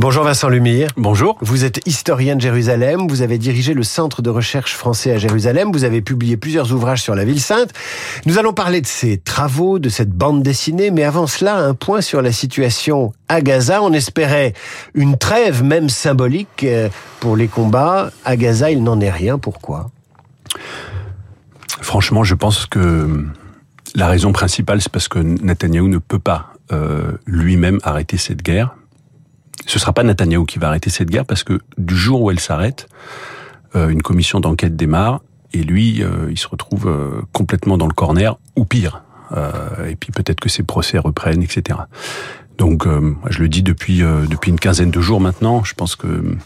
Bonjour Vincent Lumire. Bonjour. Vous êtes historien de Jérusalem, vous avez dirigé le Centre de recherche français à Jérusalem, vous avez publié plusieurs ouvrages sur la ville sainte. Nous allons parler de ces travaux, de cette bande dessinée, mais avant cela, un point sur la situation à Gaza. On espérait une trêve, même symbolique, euh, pour les combats. À Gaza, il n'en est rien. Pourquoi? Franchement, je pense que la raison principale, c'est parce que Netanyahou ne peut pas euh, lui-même arrêter cette guerre ce sera pas Netanyahou qui va arrêter cette guerre parce que du jour où elle s'arrête, euh, une commission d'enquête démarre et lui, euh, il se retrouve euh, complètement dans le corner ou pire. et puis peut-être que ses procès reprennent, etc. Donc, je le dis depuis depuis une quinzaine de jours maintenant. Je pense que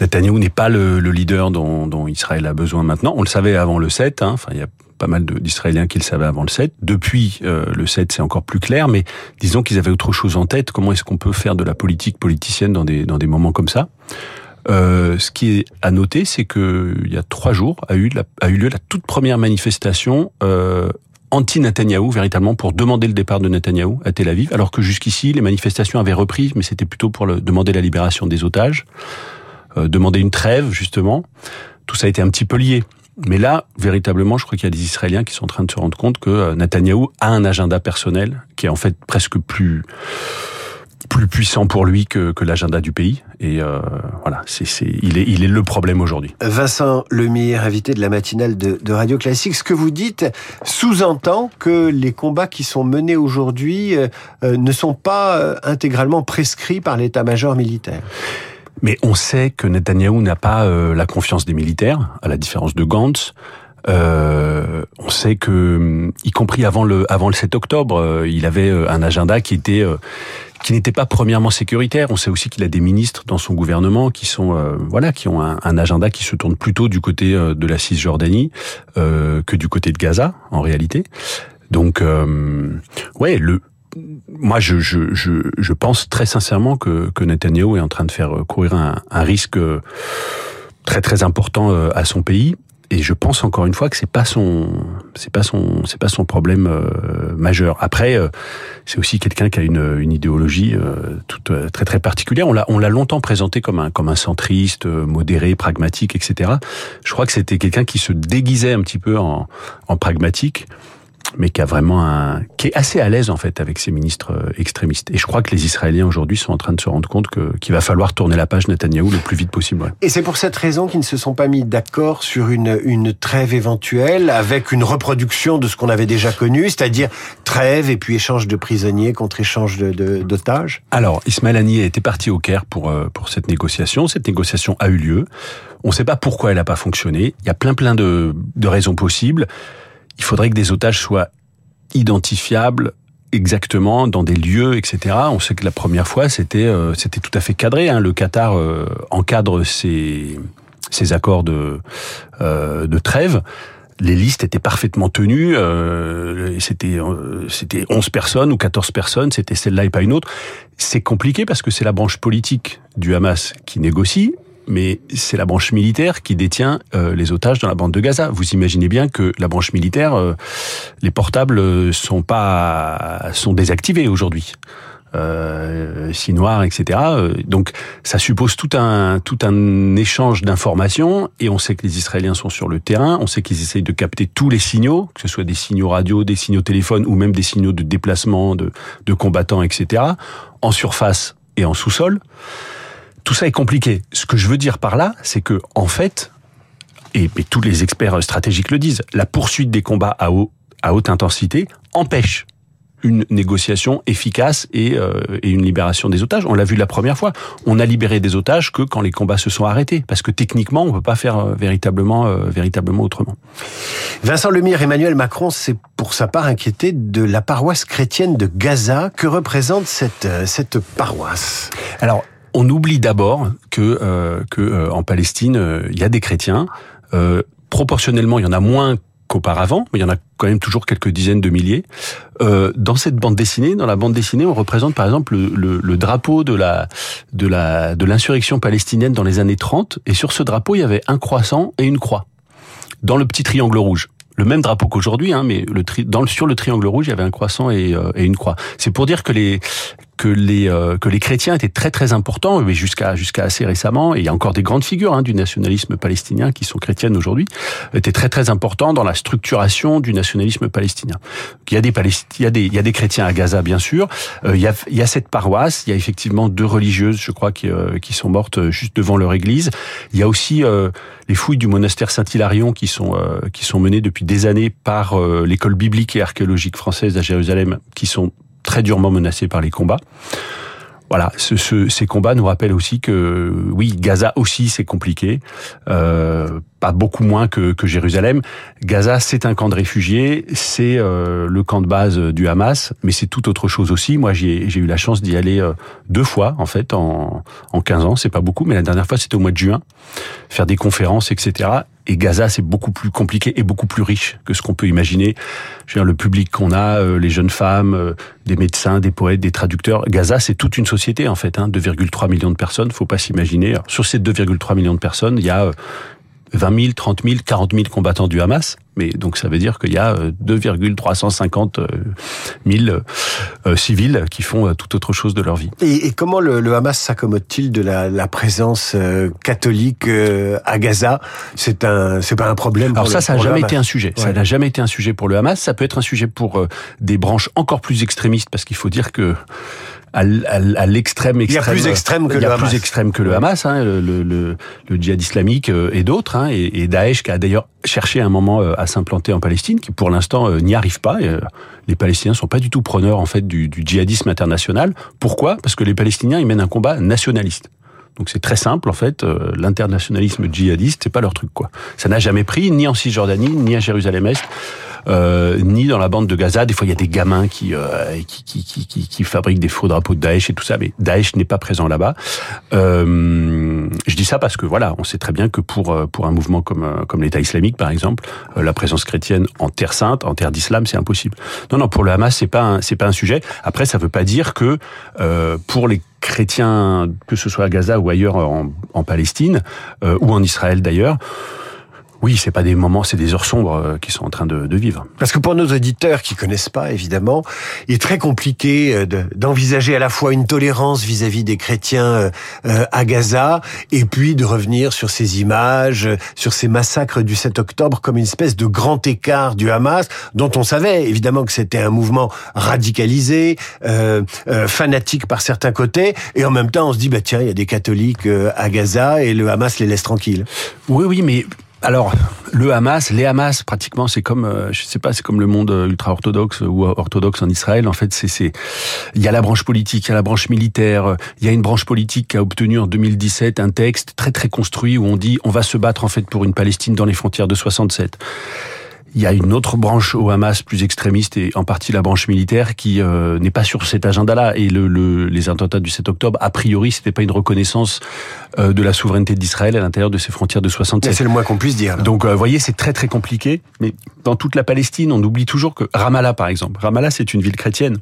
Netanyahou n'est pas le, leader dont, Israël a besoin maintenant. On le savait avant le 7. Hein. Il y a pas mal d'Israéliens qui le savaient avant le 7. Depuis euh, le 7, c'est encore plus clair, mais disons qu'ils avaient autre chose en tête. Comment est-ce qu'on peut faire de la politique politicienne dans des, dans des moments comme ça? Euh, ce qui est à noter, c'est que il y a trois jours a eu, a eu lieu la toute première manifestation euh, anti-Netanyahou, véritablement pour demander le départ de Netanyahou à Tel Aviv, alors que jusqu'ici les manifestations avaient repris, mais c'était plutôt pour demander la libération des otages, euh, demander une trêve justement. Tout ça a été un petit peu lié. Mais là, véritablement, je crois qu'il y a des Israéliens qui sont en train de se rendre compte que euh, Netanyahou a un agenda personnel qui est en fait presque plus plus puissant pour lui que, que l'agenda du pays. Et euh, voilà, c'est, c'est, il, est, il est le problème aujourd'hui. Vincent Lemire, invité de la matinale de, Radio Classique, ce que vous dites sous-entend que les combats qui sont menés aujourd'hui euh, ne sont pas intégralement prescrits par l'état-major militaire. Mais on sait que Netanyahou n'a pas euh, la confiance des militaires, à la différence de Gantz. Euh, on sait que, y compris avant le avant le 7 octobre, euh, il avait euh, un agenda qui était qui n'était pas premièrement sécuritaire. On sait aussi qu'il a des ministres dans son gouvernement qui sont voilà qui ont un, un, agenda qui se tourne plutôt du côté de la Cisjordanie que du côté de Gaza en réalité. Donc ouais le moi, je, pense très sincèrement que, que Netanyahu est en train de faire courir un, risque très très important euh, à son pays. Et je pense encore une fois que c'est pas son, c'est pas son, c'est pas son problème euh, majeur. Après, euh, c'est aussi quelqu'un qui a une, une idéologie toute très très particulière. On l'a, on l'a longtemps présenté comme un comme un centriste, modéré, pragmatique, etc. Je crois que c'était quelqu'un qui se déguisait un petit peu en pragmatique mais qui a vraiment un, qui est assez à l'aise en fait avec ces ministres euh, extrémistes. Et je crois que les Israéliens aujourd'hui sont en train de se rendre compte que qu'il va falloir tourner la page Netanyahou le plus vite possible. Et c'est pour cette raison qu'ils ne se sont pas mis d'accord sur une une trêve éventuelle avec une reproduction de ce qu'on avait déjà connu, c'est-à-dire trêve et puis échange de prisonniers contre échange de d'otages. Alors Ismaël Haniyeh était parti au Caire pour euh, pour cette négociation. Cette négociation a eu lieu. On ne sait pas pourquoi elle n'a pas fonctionné. Il y a plein plein de, de raisons possibles il faudrait que des otages soient identifiables exactement dans des lieux, etc. On sait que la première fois, c'était euh, c'était tout à fait cadré. Hein. Le Qatar euh, encadre ces, ces accords de, euh, de trêve. Les listes étaient parfaitement tenues. c'était c'était 11 personnes ou 14 personnes. C'était celle-là et pas une autre. C'est compliqué parce que c'est la branche politique du Hamas qui négocie mais c'est la branche militaire qui détient euh, les otages dans la bande de Gaza. Vous imaginez bien que la branche militaire, euh, les portables euh, sont pas sont désactivés aujourd'hui. Euh, noir, etc. Donc ça suppose tout un tout un échange d'informations et on sait que les Israéliens sont sur le terrain, on sait qu'ils essayent de capter tous les signaux, que ce soit des signaux radio, des signaux téléphone ou même des signaux de déplacement de, de combattants, etc. En surface et en sous-sol tout ça est compliqué. Ce que je veux dire par là, c'est que en fait, et, tous les experts stratégiques le disent, la poursuite des combats à, à haute intensité empêche une négociation efficace et, euh, et, une libération des otages. On l'a vu la première fois. On a libéré des otages que quand les combats se sont arrêtés, parce que techniquement, on peut pas faire euh, véritablement, euh, véritablement autrement. Vincent Lemire, Emmanuel Macron s'est pour sa part inquiété de la paroisse chrétienne de Gaza. Que représente cette cette paroisse? Alors, on oublie d'abord que, euh, que euh, en Palestine, euh, il y a des chrétiens. proportionnellement, il y en a moins qu'auparavant, mais il y en a quand même toujours quelques dizaines de milliers. dans cette bande dessinée, dans la bande dessinée, on représente par exemple le, le, drapeau de la de la de l'insurrection palestinienne dans les années 30, et sur ce drapeau, il y avait un croissant et une croix dans le petit triangle rouge le même drapeau qu'aujourd'hui, hein, mais le tri, dans le, sur le triangle rouge, il y avait un croissant et, et une croix. C'est pour dire que les que les euh, que les chrétiens étaient très très importants, mais jusqu'à jusqu'à assez récemment, et il y a encore des grandes figures hein, du nationalisme palestinien qui sont chrétiennes aujourd'hui, étaient très très importants dans la structuration du nationalisme palestinien. Il y a des il y a des il y a des chrétiens à Gaza bien sûr, euh, il y a il y a cette paroisse, il y a effectivement deux religieuses, je crois, qui euh, qui sont mortes juste devant leur église. Il y a aussi les fouilles du monastère Saint-Hilarion qui sont qui sont menées depuis des années par l'école biblique et archéologique française à Jérusalem, qui sont très durement menacés par les combats. Voilà, ce, ces combats nous rappellent aussi que oui, Gaza aussi c'est compliqué, euh, pas beaucoup moins que, que Jérusalem. Gaza c'est un camp de réfugiés, c'est euh, le camp de base du Hamas, mais c'est tout autre chose aussi. Moi j'ai eu la chance d'y aller euh, deux fois en fait en, en 15 ans, c'est pas beaucoup, mais la dernière fois c'était au mois de juin, faire des conférences etc. Et Gaza, c'est beaucoup plus compliqué et beaucoup plus riche que ce qu'on peut imaginer. Je veux dire, le public qu'on a, euh, les jeunes femmes, euh, des médecins, des poètes, des traducteurs. Gaza, c'est toute une société en fait. Hein, 2,3 millions de personnes. Faut pas s'imaginer. Sur ces 2,3 millions de personnes, il y a 20 000, 30 000, 40 000 combattants du Hamas. Mais donc ça veut dire qu'il y a 2,350 euh, 000 euh, euh, civils qui font tout autre chose de leur vie. Et, et comment le, le Hamas s'accommode-t-il de la, la présence catholique à Gaza? C'est un, c'est pas un problème. Alors ça, ça n'a jamais été un sujet. Ça n'a jamais été un sujet pour le Hamas. Ça peut être un sujet pour des branches encore plus extrémistes, parce qu'il faut dire que à, l'extrême extrême. Il y a plus extrême que il y a plus extrême que le Hamas, hein, le, le, le, djihad islamique euh, et d'autres, hein, et, et, Daesh qui a d'ailleurs cherché un moment euh, à s'implanter en Palestine, qui pour l'instant euh, n'y arrive pas. Les Palestiniens sont pas du tout preneurs en fait du, du djihadisme international. Pourquoi? Parce que les Palestiniens ils mènent un combat nationaliste. Donc c'est très simple en fait. L'internationalisme djihadiste, c'est pas leur truc quoi. Ça n'a jamais pris ni en Cisjordanie ni à Jérusalem-Est euh, ni dans la bande de Gaza. Des fois, il y a des gamins qui, euh, qui, qui, qui, qui, fabriquent des faux drapeaux de Daesh et tout ça, mais Daesh n'est pas présent là-bas. Euh, je dis ça parce que voilà, on sait très bien que pour euh, pour un mouvement comme euh, comme l'État islamique, par exemple, la présence chrétienne en terre sainte, en terre d'islam, c'est impossible. Non, non, pour le Hamas, c'est pas c'est pas un sujet. Après, ça veut pas dire que pour les chrétiens, que ce soit à Gaza ou ailleurs en, en Palestine ou en Israël d'ailleurs, oui, c'est pas des moments, c'est des heures sombres euh, qui sont en train de, de, vivre. Parce que pour nos auditeurs qui connaissent pas, évidemment, il est très compliqué euh, d'envisager à la fois une tolérance vis-à-vis des chrétiens euh, à Gaza, et puis de revenir sur ces images, sur ces massacres du 7 octobre comme une espèce de grand écart du Hamas, dont on savait évidemment que c'était un mouvement radicalisé, euh, fanatique par certains côtés, et en même temps on se dit bah tiens il y a des catholiques à Gaza et le Hamas les laisse tranquilles. Oui oui mais alors, le Hamas, les Hamas, pratiquement, c'est comme, euh, je sais pas, c'est comme le monde euh, ultra-orthodoxe ou orthodoxe en Israël. En fait, c'est, c'est, il y a la branche politique, il y a la branche militaire. Il y a une branche politique qui a obtenu en 2017 un texte très très construit où on dit on va se battre en fait pour une Palestine dans les frontières de 67. Il y a une autre branche au Hamas plus extrémiste et en partie la branche militaire qui euh, n'est pas sur cet agenda-là. Et le, le, les attentats du 7 octobre, a priori, c'était pas une reconnaissance euh, de la souveraineté d'Israël à l'intérieur de ses frontières de 67. C'est le moins qu'on puisse dire. Donc, euh, vous voyez, c'est très très compliqué. Mais dans toute la Palestine, on oublie toujours que Ramallah, par exemple, Ramallah, c'est une ville chrétienne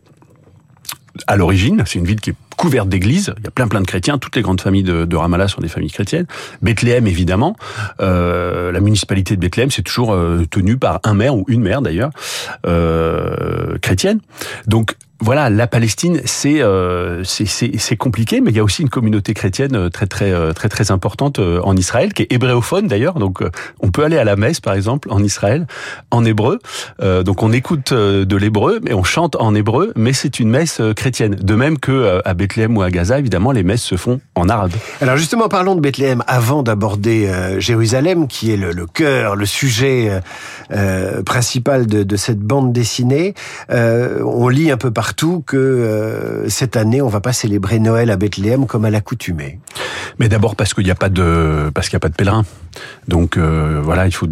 à l'origine. C'est une ville qui est couverte d'églises. Il y a plein plein de chrétiens. Toutes les grandes familles de, Ramallah sont des familles chrétiennes. Bethléem, évidemment. Euh, la municipalité de Bethléem, c'est toujours euh, tenu par un maire ou une maire d'ailleurs euh, chrétienne. Donc voilà, la Palestine, c'est euh, c'est compliqué, mais il y a aussi une communauté chrétienne euh, très très euh, très très importante euh, en Israël, qui est hébréophone d'ailleurs. Donc, on peut aller à la messe, par exemple, en Israël, en hébreu. Euh, donc, on écoute de l'hébreu, mais on chante en hébreu, mais c'est une messe chrétienne. De même que à Bethléem ou à Gaza, évidemment, les messes se font en arabe. Alors, justement, parlons de Bethléem avant d'aborder Jérusalem, qui est le, le, cœur, le sujet principal de, de, cette bande dessinée. on lit un peu partout partout que euh, cette année, on va pas célébrer Noël à Bethléem comme à l'accoutumée. Mais d'abord parce qu'il n'y a pas de parce qu'il a pas de pèlerins. Donc euh, voilà, il faut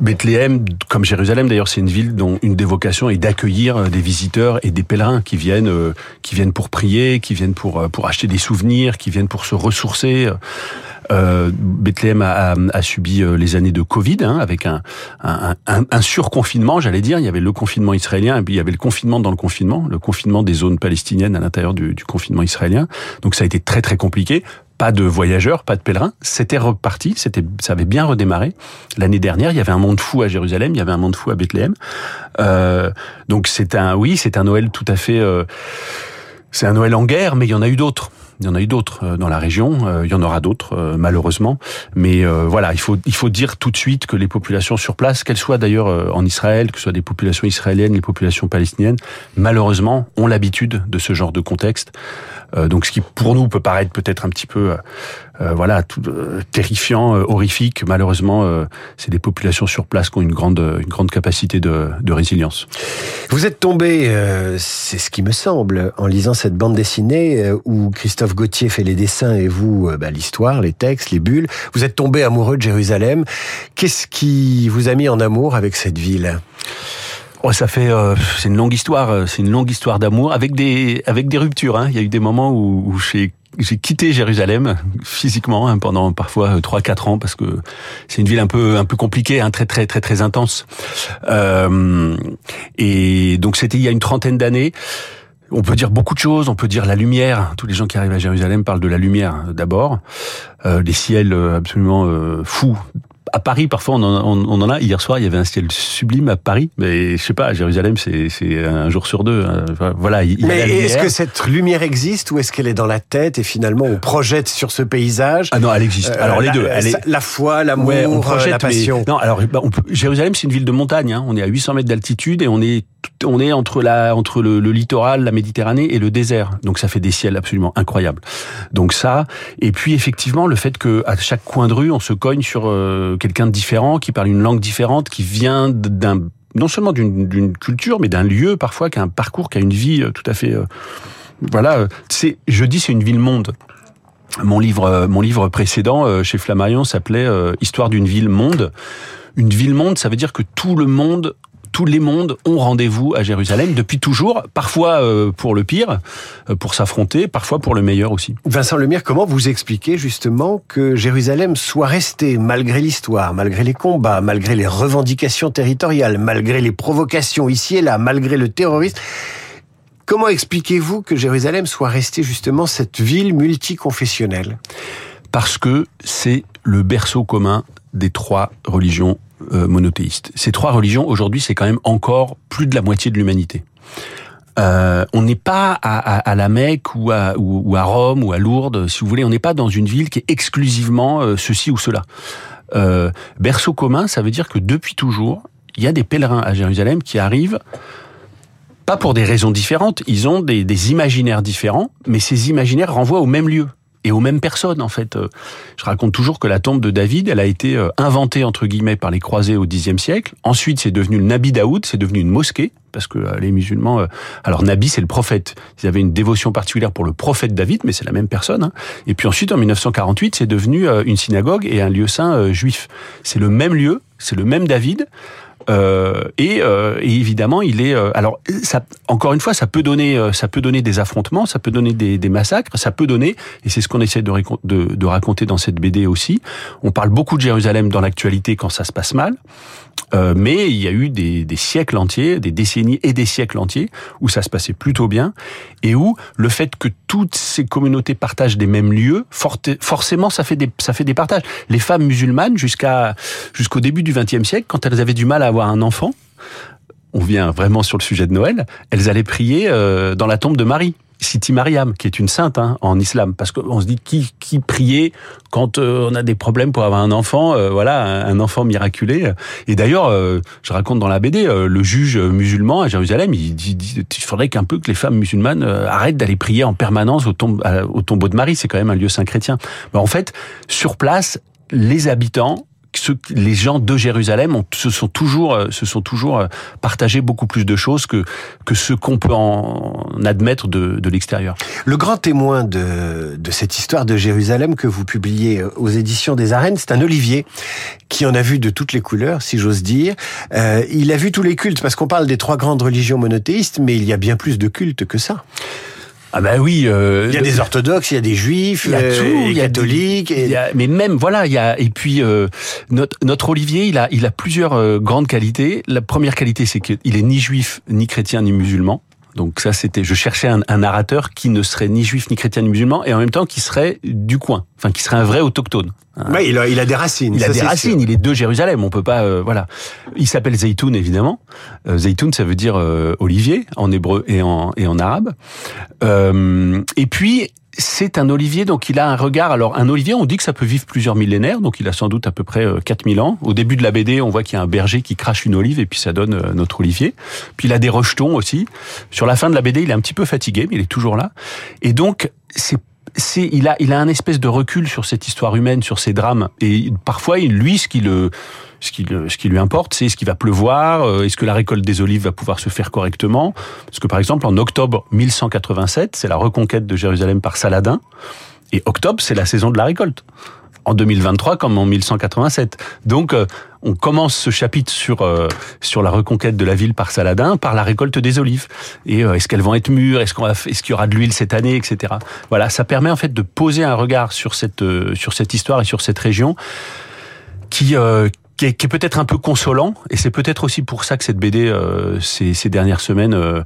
Bethléem, comme Jérusalem d'ailleurs, c'est une ville dont une des vocations est d'accueillir euh, des visiteurs et des pèlerins qui viennent, euh, qui viennent pour prier, qui viennent pour pour acheter des souvenirs, qui viennent pour se ressourcer. Euh, Bethléem a, a, subi euh, les années de Covid, hein, avec un, un, un, un surconfinement, j'allais dire. Il y avait le confinement israélien et puis il y avait le confinement dans le confinement, le confinement des zones palestiniennes à l'intérieur du, du confinement israélien. Donc ça a été très très compliqué pas de voyageurs, pas de pèlerins. C'était reparti, c'était, ça avait bien redémarré. L'année dernière, il y avait un monde fou à Jérusalem, il y avait un monde fou à Bethléem. Euh, donc c'est un, oui, c'est un Noël tout à fait. Euh, C'est un Noël en guerre, mais il y en a eu d'autres. Il y en a eu d'autres euh, dans la région, euh, il y en aura d'autres euh, malheureusement. Mais voilà, il faut il faut dire tout de suite que les populations sur place, qu'elles soient d'ailleurs en Israël, que ce soit des populations israéliennes, les populations palestiniennes, malheureusement ont l'habitude de ce genre de contexte. donc ce qui pour nous peut paraître peut-être un petit peu voilà tout, terrifiant, horrifique, malheureusement c'est des populations sur place qui ont une grande une grande capacité de, de résilience. Vous êtes tombé, c'est ce qui me semble, en lisant cette bande dessinée où Christophe Gauthier fait les dessins et vous, euh, bah, l'histoire, les textes, les bulles. Vous êtes tombé amoureux de Jérusalem. Qu'est-ce qui vous a mis en amour avec cette ville? Oh, ça fait, euh, c'est une longue histoire, euh, c'est une longue histoire d'amour avec des avec des ruptures. Hein. Il y a eu des moments où, où j'ai j'ai quitté Jérusalem physiquement hein, pendant parfois trois quatre ans parce que c'est une ville un peu un peu compliquée, hein, très très très très intense. Euh, et donc c'était il y a une trentaine d'années. On peut dire beaucoup de choses, on peut dire la lumière. Tous les gens qui arrivent à Jérusalem parlent de la lumière d'abord. Euh, les ciels euh, absolument euh, fous à Paris, parfois, on en, on, en, a. Hier soir, il y avait un ciel sublime à Paris, mais je sais pas, à Jérusalem, c'est un jour sur deux. Hein. Voilà. Il, mais est-ce que cette lumière existe ou est-ce qu'elle est dans la tête et finalement on projette sur ce paysage? Ah non, elle existe. Euh, alors les deux. Elle est... La foi, l'amour, ouais, la passion. Non, alors bah, peut... Jérusalem, c'est une ville de montagne. Hein. On est à 800 mètres d'altitude et on est on est entre la entre le, le, littoral, la Méditerranée et le désert. Donc ça fait des ciels absolument incroyables. Donc ça. Et puis effectivement, le fait que à chaque coin de rue, on se cogne sur euh, quelqu'un de différent, qui parle une langue différente, qui vient d'un non seulement d'une culture, mais d'un lieu parfois, qui a un parcours, qui a une vie euh, tout à fait. Euh, voilà, c'est, je dis, c'est une ville monde. Mon livre, euh, mon livre précédent chez Flammarion s'appelait Histoire d'une ville monde. Une ville monde, ça veut dire que tout le monde tous les mondes ont rendez-vous à Jérusalem depuis toujours, parfois euh, pour le pire, euh, pour s'affronter, parfois pour le meilleur aussi. Vincent Lemire, comment vous expliquez justement que Jérusalem soit restée, malgré l'histoire, malgré les combats, malgré les revendications territoriales, malgré les provocations ici et là, malgré le terrorisme, comment expliquez-vous que Jérusalem soit restée justement cette ville multiconfessionnelle? Parce que c'est le berceau commun des trois religions euh, monothéistes. Ces trois religions, aujourd'hui, c'est quand même encore plus de la moitié de l'humanité. Euh, on n'est pas à, à, à, la Mecque ou à, ou, à, Rome ou à Lourdes, si vous voulez. On n'est pas dans une ville qui est exclusivement euh, ceci ou cela. Euh, berceau commun, ça veut dire que depuis toujours, il y a des pèlerins à Jérusalem qui arrivent pas pour des raisons différentes. Ils ont des, des imaginaires différents, mais ces imaginaires renvoient au même lieu et aux mêmes personnes en fait. Euh, je raconte toujours que la tombe de David, elle a été euh, inventée entre guillemets par les croisés au Xe siècle. Ensuite, c'est devenu le Nabi Daoud, c'est devenu une mosquée parce que euh, les musulmans, alors Nabi c'est le prophète. Ils avaient une dévotion particulière pour le prophète David, mais c'est la même personne. Hein. Et puis ensuite, en 1948, c'est devenu une synagogue et un lieu saint juif. C'est le même lieu, c'est le même David. Euh, et, euh, et, évidemment, il est. Euh, alors, ça, encore une fois, ça peut donner, euh, ça peut donner des affrontements, ça peut donner des, des massacres, ça peut donner, et c'est ce qu'on essaie de, de, de, raconter dans cette BD aussi. On parle beaucoup de Jérusalem dans l'actualité quand ça se passe mal, euh, mais il y a eu des, siècles entiers, des décennies et des siècles entiers où ça se passait plutôt bien, et où le fait que toutes ces communautés partagent des mêmes lieux, forcément, ça fait des, ça fait des partages. Les femmes musulmanes, jusqu'à jusqu'au début du XXe siècle, quand elles avaient du mal à avoir un enfant, on vient vraiment sur le sujet de Noël, elles allaient prier euh, dans la tombe de Marie. Siti Mariam, qui est une sainte hein, en islam, parce qu'on se dit qui, qui prier quand euh, on a des problèmes pour avoir un enfant, euh, voilà, un, enfant miraculé. Et d'ailleurs, je raconte dans la BD, le juge musulman à Jérusalem, il dit, il faudrait qu'un peu que les femmes musulmanes arrêtent d'aller prier en permanence au, au tombeau de Marie, c'est quand même un lieu saint chrétien. Mais en fait, sur place, les habitants les gens de Jérusalem se sont toujours, euh, se sont toujours euh, partagés beaucoup plus de choses que ce qu'on peut en admettre de, l'extérieur. Le grand témoin de, cette histoire de Jérusalem que vous publiez euh, aux éditions des Arènes, c'est un Olivier qui en a vu de toutes les couleurs, si j'ose dire. Il a vu tous les cultes parce qu'on parle des trois grandes religions monothéistes, mais il y a bien plus de cultes que ça. Ah ben oui. Euh, il y a des orthodoxes, il y a des juifs, il y a euh, tout, il y a catholiques. Et... mais même voilà, il y a et puis euh, notre, notre Olivier, il a il a plusieurs grandes qualités. La première qualité, c'est qu'il est ni juif, ni chrétien, ni musulman. Donc ça, c'était, je cherchais un, un, narrateur qui ne serait ni juif, ni chrétien, ni musulman, et en même temps qui serait du coin, enfin qui serait un vrai autochtone. Oui, il a, il a des racines. Il a des racines. Sûr. Il est de Jérusalem. On peut pas, euh, voilà. Il s'appelle Zaytoun évidemment. Euh, Zaytoun, ça veut dire euh, olivier en hébreu et en et en arabe. Euh, et puis c'est un olivier, donc il a un regard. Alors, un olivier, on dit que ça peut vivre plusieurs millénaires, donc il a sans doute à peu près 4000 ans. Au début de la BD, on voit qu'il y a un berger qui crache une olive et puis ça donne notre olivier. Puis il a des rejetons aussi. Sur la fin de la BD, il est un petit peu fatigué, mais il est toujours là. Et donc, c'est c'est il a il a un espèce de recul sur cette histoire humaine, sur ces drames et parfois lui ce qui ce qui, ce qui lui importe, c'est est-ce qu'il va pleuvoir, est-ce que la récolte des olives va pouvoir se faire correctement? Parce que par exemple, en octobre 1187, c'est la reconquête de Jérusalem par Saladin, et octobre, c'est la saison de la récolte. En 2023 comme en 1187. Donc, on commence ce chapitre sur euh, sur la reconquête de la ville par Saladin par la récolte des olives. Et euh, est-ce qu'elles vont être mûres? Est-ce qu'on est-ce qu'il y aura de l'huile cette année etc voilà ça permet en fait de poser un regard sur cette euh, sur cette histoire et sur cette région qui est, qui est peut-être un peu consolant. Et c'est peut-être aussi pour ça que cette BD ces, ces dernières semaines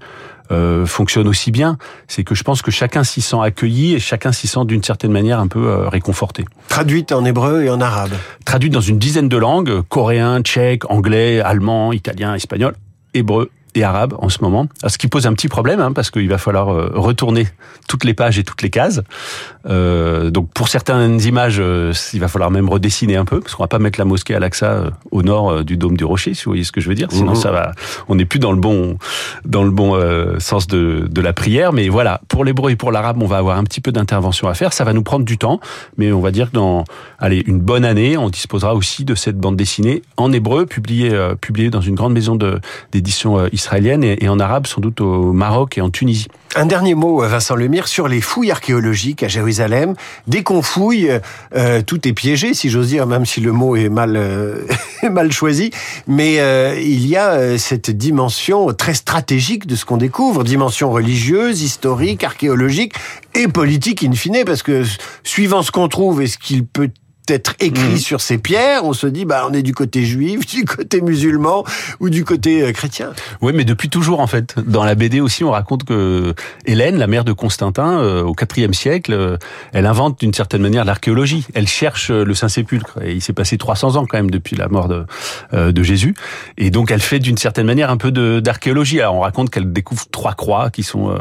euh, fonctionne aussi bien. C'est que je pense que chacun s'y sent accueilli et chacun s'y sent d'une certaine manière un peu euh, réconforté. Traduite en hébreu et en arabe. Traduite dans une dizaine de langues coréen, tchèque, anglais, allemand, italien, espagnol, hébreu et arabe en ce moment. Ce qui pose un petit problème, hein, parce qu'il va falloir euh, retourner toutes les pages et toutes les cases. Euh, donc pour certaines images, euh, il va falloir même redessiner un peu, parce qu'on va pas mettre la mosquée à l'Aqsa euh, au nord du dôme du Rocher, si vous voyez ce que je veux dire. Sinon, mmh. ça va, on n'est plus dans le bon, dans le bon sens de, de la prière. Mais voilà, pour l'hébreu et pour l'arabe, on va avoir un petit peu d'intervention à faire. Ça va nous prendre du temps, mais on va dire que dans, allez, une bonne année, on disposera aussi de cette bande dessinée en hébreu, publiée, publiée dans une grande maison d'édition israélienne et, et en arabe, au Maroc et en Tunisie. Un dernier mot, Vincent Lemire, sur les fouilles archéologiques à Jérusalem. Dès qu'on fouille, euh, tout est piégé, si j'ose dire, même si le mot est mal, euh, mal choisi. Mais euh, il y a cette dimension très stratégique de ce qu'on découvre, dimension religieuse, historique, archéologique et politique in fine, parce que suivant ce qu'on trouve et ce qu'il peut être écrit mmh. sur ces pierres, on se dit bah on est du côté juif, du côté musulman ou du côté euh, chrétien. Oui, mais depuis toujours en fait. Dans la BD aussi, on raconte que Hélène, la mère de Constantin, euh, au IVe siècle, euh, elle invente d'une certaine manière l'archéologie. Elle cherche le Saint-Sépulcre et il s'est passé 300 ans quand même depuis la mort de, de Jésus. Et donc elle fait d'une certaine manière un peu d'archéologie. Alors on raconte qu'elle découvre trois croix qui sont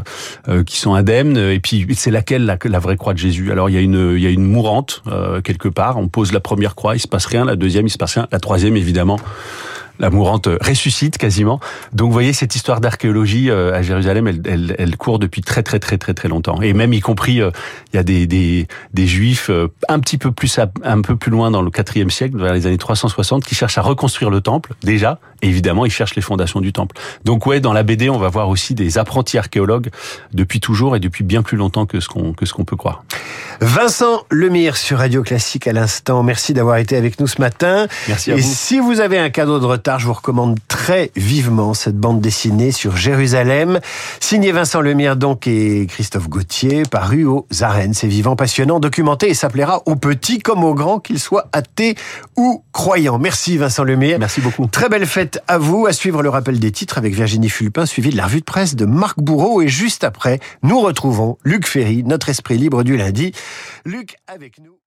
qui sont indemnes et puis c'est laquelle la, la, vraie croix de Jésus? Alors il y a une il y a une mourante quelque part on pose la première croix, il se passe rien, la deuxième, il se passe rien, la troisième, évidemment, la mourante ressuscite quasiment. Donc vous voyez cette histoire d'archéologie euh, à Jérusalem, elle, elle, elle, court depuis très très très très très longtemps. Et même y compris, euh, il y a des, des, des juifs euh, un petit peu plus un peu plus loin dans le quatrième siècle, vers les années 360, qui cherchent à reconstruire le temple déjà. Et évidemment, ils cherchent les fondations du temple. Donc ouais, dans la BD, on va voir aussi des apprentis archéologues depuis toujours et depuis bien plus longtemps que ce qu'on que ce qu'on peut croire. Vincent Lemire sur Radio Classique à l'instant. Merci d'avoir été avec nous ce matin. Merci à et vous. si vous avez un cadeau de retard, je vous recommande très vivement cette bande dessinée sur Jérusalem, signée Vincent Lemire donc et Christophe Gauthier, paru aux arènes. C'est vivant, passionnant, documenté et s'appellera aux petits comme aux grands, qu'ils soient athées ou croyants. Merci Vincent Lemire. Merci beaucoup. Très belle fête à vous. À suivre le rappel des titres avec Virginie Fulpin, suivi de la revue de presse de Marc Bourreau. Et juste après, nous retrouvons Luc Ferry, notre esprit libre du lundi. Luc avec nous.